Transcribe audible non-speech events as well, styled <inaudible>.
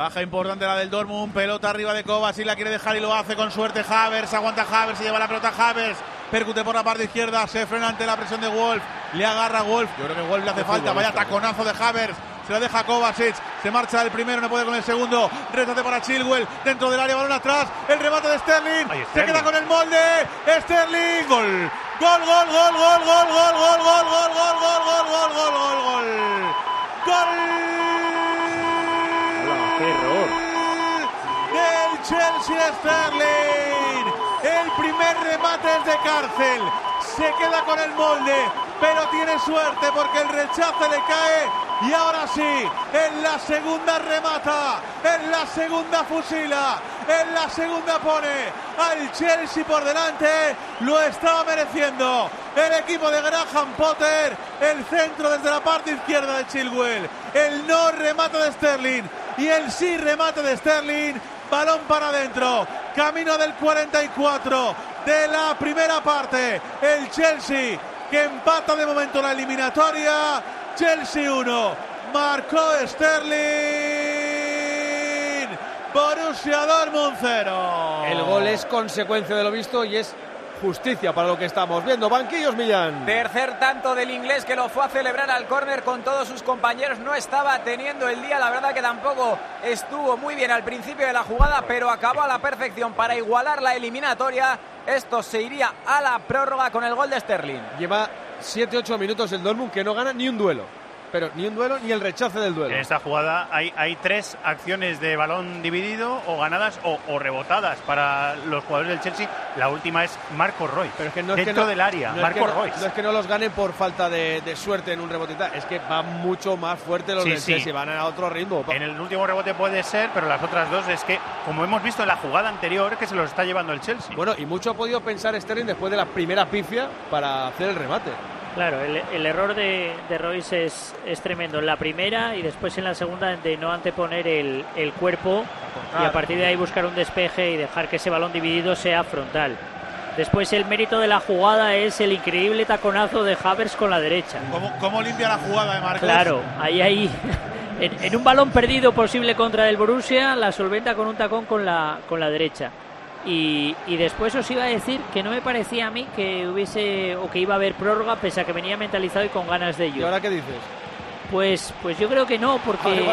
Baja importante la del Dortmund, pelota arriba de Kovacic, la quiere dejar y lo hace con suerte Havers, aguanta Havers, se lleva la pelota Havers, percute por la parte izquierda, se frena ante la presión de Wolf, le agarra Wolf, yo creo que Wolf le hace falta, vaya taconazo de Havers, se la deja Kovacic, se marcha el primero, no puede con el segundo, retate para Chilwell, dentro del área, balón atrás, el remate de Sterling, se queda con el molde, Sterling, gol, gol, gol, gol, gol, gol, gol, gol, gol, gol, gol, gol, gol, gol, gol, gol, gol, gol, qué error. del Chelsea Sterling, el primer remate es de cárcel, se queda con el molde, pero tiene suerte porque el rechace le cae. Y ahora sí, en la segunda remata, en la segunda fusila, en la segunda pone al Chelsea por delante, lo estaba mereciendo el equipo de Graham Potter, el centro desde la parte izquierda de Chilwell, el no remate de Sterling y el sí remate de Sterling, balón para adentro, camino del 44 de la primera parte, el Chelsea que empata de momento la eliminatoria. Chelsea 1, marcó Sterling. Borussia Dortmund 0. El gol es consecuencia de lo visto y es justicia para lo que estamos viendo. Banquillos Millán. Tercer tanto del inglés que lo fue a celebrar al córner con todos sus compañeros. No estaba teniendo el día, la verdad que tampoco estuvo muy bien al principio de la jugada, pero acabó a la perfección para igualar la eliminatoria. Esto se iría a la prórroga con el gol de Sterling. Lleva 7-8 minutos el Dortmund que no gana ni un duelo pero ni un duelo ni el rechace del duelo. En esta jugada hay, hay tres acciones de balón dividido o ganadas o, rebotadas para los jugadores del Chelsea. La última es Marco Roy. Pero es que no es dentro del área, Marco Roy. No, es que no los ganen por falta de, suerte en un rebote, es que van mucho más fuerte los del Chelsea, van a otro ritmo. En el último rebote puede ser, pero las otras dos es que, como hemos visto en la jugada anterior, que se los está llevando el Chelsea. Bueno, y mucho ha podido pensar Sterling después de la primera pifia para hacer el remate. Claro, el, error de, de Royce es, es, tremendo en la primera y después en la segunda de no anteponer el, el cuerpo y a partir de ahí buscar un despeje y dejar que ese balón dividido sea frontal. Después el mérito de la jugada es el increíble taconazo de Havers con la derecha. ¿Cómo, cómo limpia la jugada de Marcos? Claro, ahí ahí <laughs> en, en, un balón perdido posible contra el Borussia la solventa con un tacón con la con la derecha. Y, después os iba a decir que no me parecía a mí que hubiese o que iba a haber prórroga pese a que venía mentalizado y con ganas de ello. ¿Y ahora qué dices? Pues, pues yo creo que no, <laughs> porque